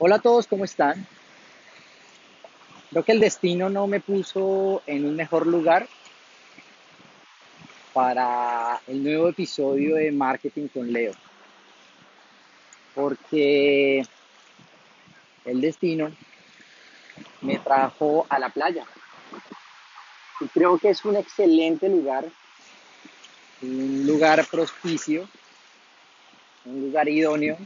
Hola a todos, ¿cómo están? Creo que el destino no me puso en un mejor lugar para el nuevo episodio de Marketing con Leo. Porque el destino me trajo a la playa. Y creo que es un excelente lugar, un lugar propicio, un lugar idóneo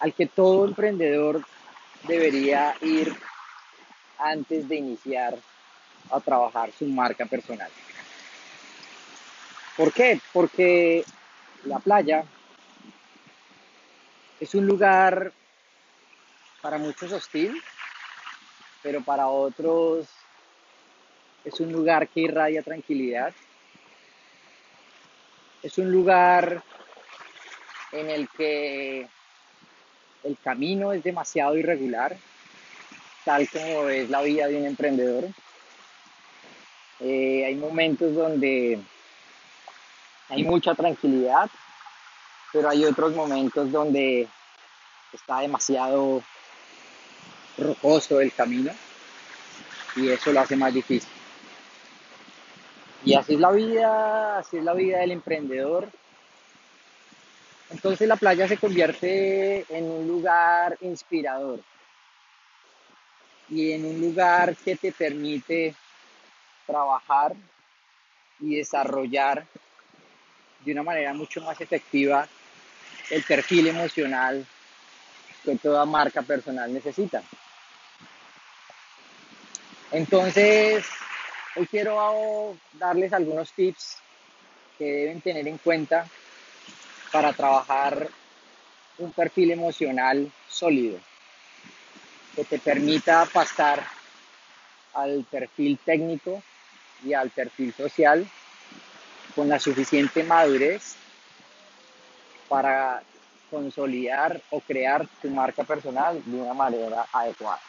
al que todo emprendedor debería ir antes de iniciar a trabajar su marca personal. ¿Por qué? Porque la playa es un lugar para muchos hostil, pero para otros es un lugar que irradia tranquilidad. Es un lugar en el que el camino es demasiado irregular, tal como es la vida de un emprendedor. Eh, hay momentos donde hay mucha tranquilidad, pero hay otros momentos donde está demasiado rocoso el camino y eso lo hace más difícil. Y así es la vida, así es la vida del emprendedor. Entonces la playa se convierte en un lugar inspirador y en un lugar que te permite trabajar y desarrollar de una manera mucho más efectiva el perfil emocional que toda marca personal necesita. Entonces, hoy quiero darles algunos tips que deben tener en cuenta para trabajar un perfil emocional sólido que te permita pasar al perfil técnico y al perfil social con la suficiente madurez para consolidar o crear tu marca personal de una manera adecuada.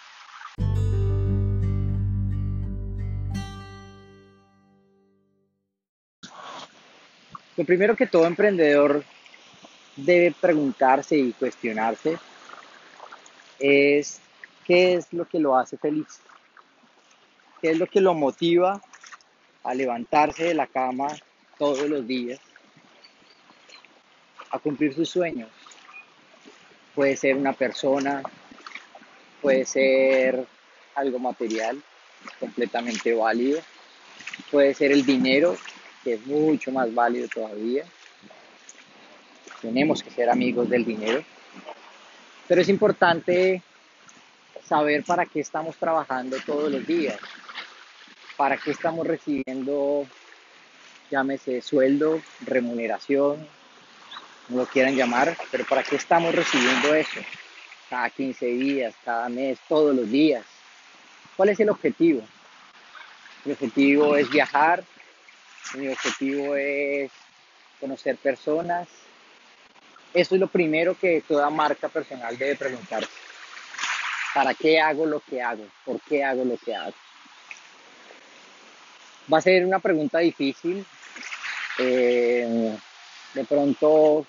Lo primero que todo emprendedor debe preguntarse y cuestionarse es qué es lo que lo hace feliz, qué es lo que lo motiva a levantarse de la cama todos los días, a cumplir sus sueños. Puede ser una persona, puede ser algo material, completamente válido, puede ser el dinero, es mucho más válido todavía, tenemos que ser amigos del dinero, pero es importante saber para qué estamos trabajando todos los días, para qué estamos recibiendo, llámese sueldo, remuneración, como lo quieran llamar, pero para qué estamos recibiendo eso, cada 15 días, cada mes, todos los días. ¿Cuál es el objetivo? Mi objetivo es viajar, mi objetivo es conocer personas, eso es lo primero que toda marca personal debe preguntarse. ¿Para qué hago lo que hago? ¿Por qué hago lo que hago? Va a ser una pregunta difícil. Eh, de pronto,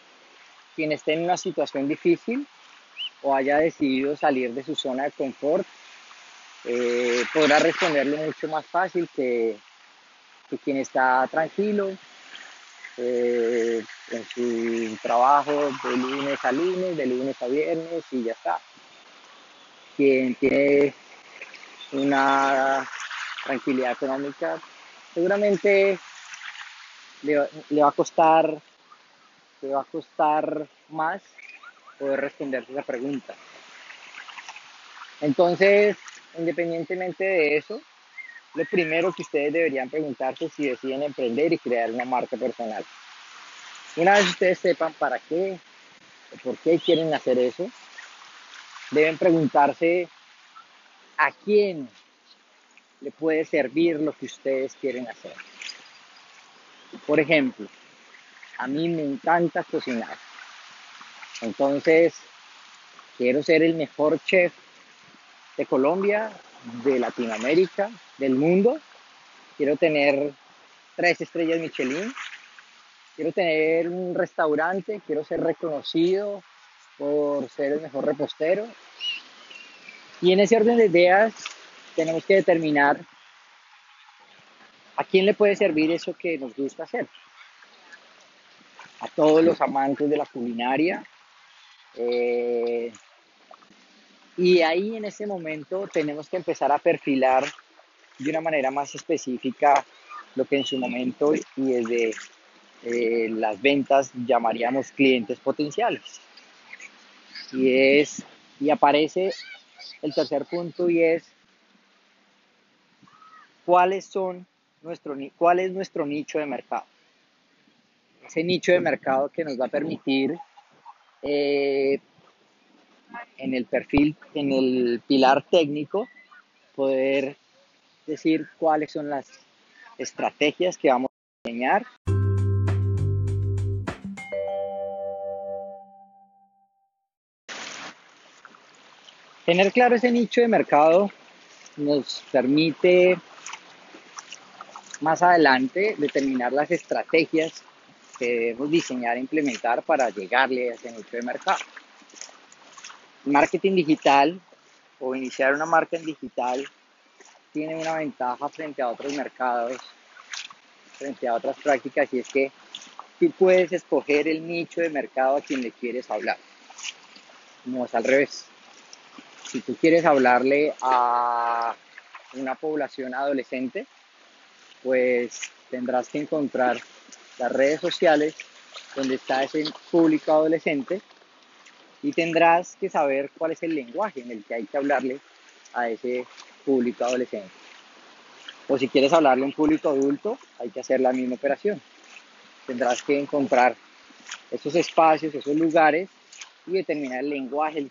quien esté en una situación difícil o haya decidido salir de su zona de confort, eh, podrá responderlo mucho más fácil que, que quien está tranquilo, eh, en su trabajo de lunes a lunes, de lunes a viernes y ya está. Quien tiene una tranquilidad económica, seguramente le, va a costar, le va a costar más poder responder esa pregunta. Entonces, independientemente de eso, lo primero que ustedes deberían preguntarse si deciden emprender y crear una marca personal. Una vez ustedes sepan para qué por qué quieren hacer eso, deben preguntarse a quién le puede servir lo que ustedes quieren hacer. Por ejemplo, a mí me encanta cocinar. Entonces, quiero ser el mejor chef de Colombia, de Latinoamérica, del mundo. Quiero tener tres estrellas Michelin, quiero tener un restaurante, quiero ser reconocido por ser el mejor repostero. Y en ese orden de ideas tenemos que determinar a quién le puede servir eso que nos gusta hacer. A todos los amantes de la culinaria. Eh, y ahí en ese momento tenemos que empezar a perfilar de una manera más específica lo que en su momento y desde eh, las ventas llamaríamos clientes potenciales. Y, es, y aparece el tercer punto y es cuáles son nuestro, cuál es nuestro nicho de mercado. Ese nicho de mercado que nos va a permitir eh, en el perfil, en el pilar técnico, poder decir cuáles son las estrategias que vamos a diseñar. Tener claro ese nicho de mercado nos permite más adelante determinar las estrategias que debemos diseñar e implementar para llegarle a ese nicho de mercado. Marketing digital o iniciar una marca en digital tiene una ventaja frente a otros mercados, frente a otras prácticas, y es que tú puedes escoger el nicho de mercado a quien le quieres hablar. No es al revés. Si tú quieres hablarle a una población adolescente, pues tendrás que encontrar las redes sociales donde está ese público adolescente y tendrás que saber cuál es el lenguaje en el que hay que hablarle a ese público adolescente. O si quieres hablarle a un público adulto, hay que hacer la misma operación. Tendrás que encontrar esos espacios, esos lugares y determinar el lenguaje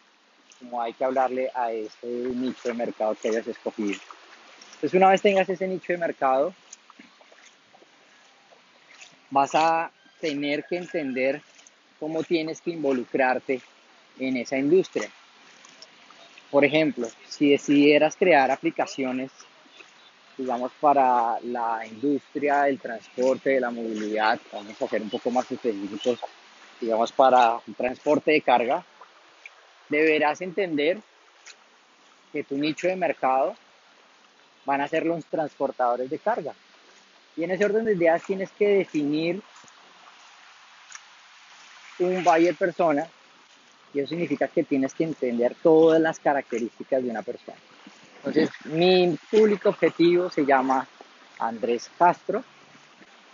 como hay que hablarle a ese nicho de mercado que hayas escogido. Entonces, una vez tengas ese nicho de mercado, vas a tener que entender cómo tienes que involucrarte en esa industria. Por ejemplo, si decidieras crear aplicaciones, digamos, para la industria del transporte, de la movilidad, vamos a ser un poco más específicos, digamos, para un transporte de carga, deberás entender que tu nicho de mercado van a ser los transportadores de carga. Y en ese orden de ideas tienes que definir un buyer persona y eso significa que tienes que entender todas las características de una persona. Entonces, mi público objetivo se llama Andrés Castro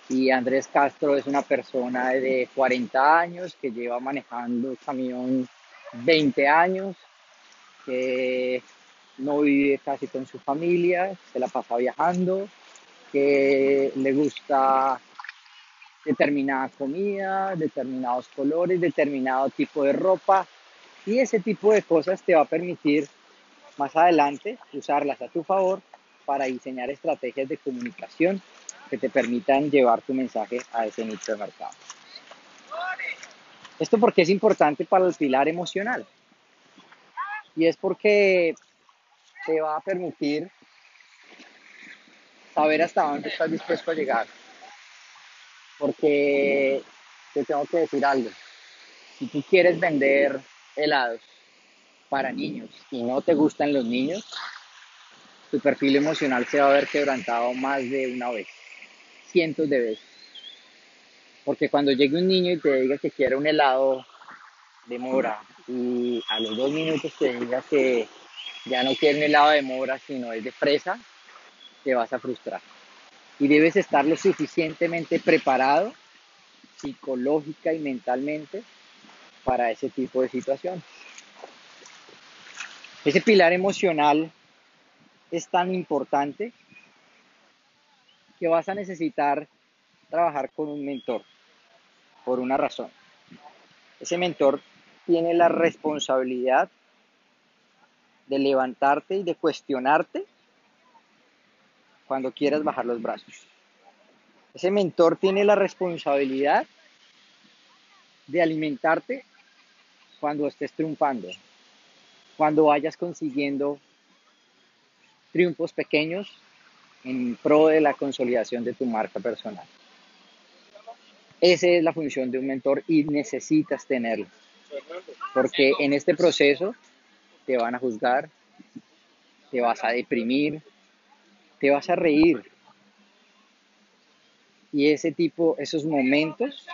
y Andrés Castro es una persona de 40 años que lleva manejando camión 20 años, que no vive casi con su familia, se la pasa viajando, que le gusta determinada comida, determinados colores, determinado tipo de ropa y ese tipo de cosas te va a permitir más adelante usarlas a tu favor para diseñar estrategias de comunicación que te permitan llevar tu mensaje a ese nicho de mercado. Esto porque es importante para el pilar emocional y es porque te va a permitir saber hasta dónde estás dispuesto a llegar porque te tengo que decir algo. Si tú quieres vender helados para niños y no te gustan los niños, tu perfil emocional se va a ver quebrantado más de una vez, cientos de veces. Porque cuando llegue un niño y te diga que quiere un helado de mora y a los dos minutos te diga que ya no quiere un helado de mora sino es de fresa, te vas a frustrar y debes estar lo suficientemente preparado psicológica y mentalmente para ese tipo de situaciones. Ese pilar emocional es tan importante que vas a necesitar trabajar con un mentor por una razón. Ese mentor tiene la responsabilidad de levantarte y de cuestionarte cuando quieras bajar los brazos. Ese mentor tiene la responsabilidad de alimentarte cuando estés triunfando, cuando vayas consiguiendo triunfos pequeños en pro de la consolidación de tu marca personal. Esa es la función de un mentor y necesitas tenerlo. Porque en este proceso te van a juzgar, te vas a deprimir, te vas a reír. Y ese tipo, esos momentos,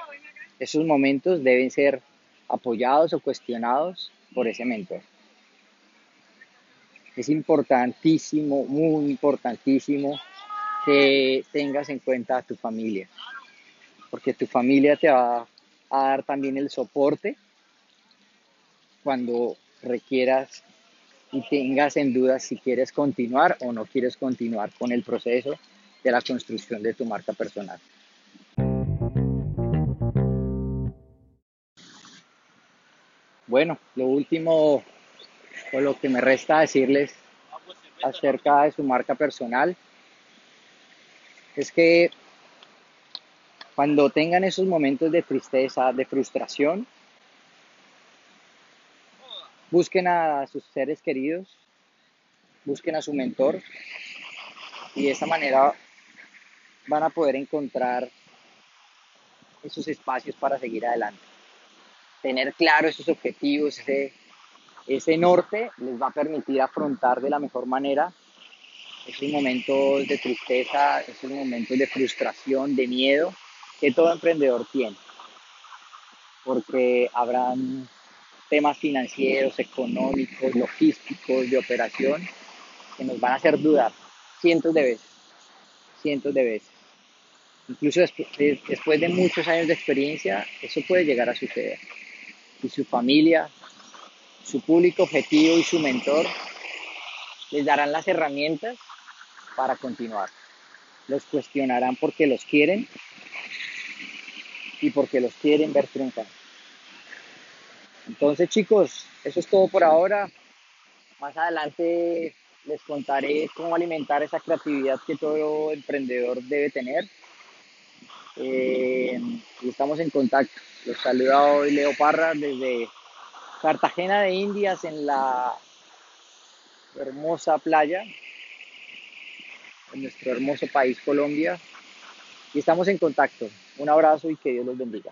esos momentos deben ser apoyados o cuestionados por ese mentor. Es importantísimo, muy importantísimo que tengas en cuenta a tu familia, porque tu familia te va a dar también el soporte cuando requieras y tengas en duda si quieres continuar o no quieres continuar con el proceso de la construcción de tu marca personal. Bueno, lo último o lo que me resta decirles acerca de su marca personal es que cuando tengan esos momentos de tristeza, de frustración, busquen a sus seres queridos, busquen a su mentor y de esta manera van a poder encontrar esos espacios para seguir adelante. Tener claro esos objetivos, ese, ese norte les va a permitir afrontar de la mejor manera esos momentos de tristeza, esos momentos de frustración, de miedo que todo emprendedor tiene. Porque habrán temas financieros, económicos, logísticos, de operación, que nos van a hacer dudar cientos de veces, cientos de veces. Incluso después de muchos años de experiencia, eso puede llegar a suceder. Y su familia, su público objetivo y su mentor les darán las herramientas para continuar. Los cuestionarán porque los quieren y porque los quieren ver triunfar. Entonces chicos, eso es todo por ahora. Más adelante les contaré cómo alimentar esa creatividad que todo emprendedor debe tener. Eh, y estamos en contacto. Los saluda hoy Leo Parra desde Cartagena de Indias en la hermosa playa, en nuestro hermoso país Colombia. Y estamos en contacto. Un abrazo y que Dios los bendiga.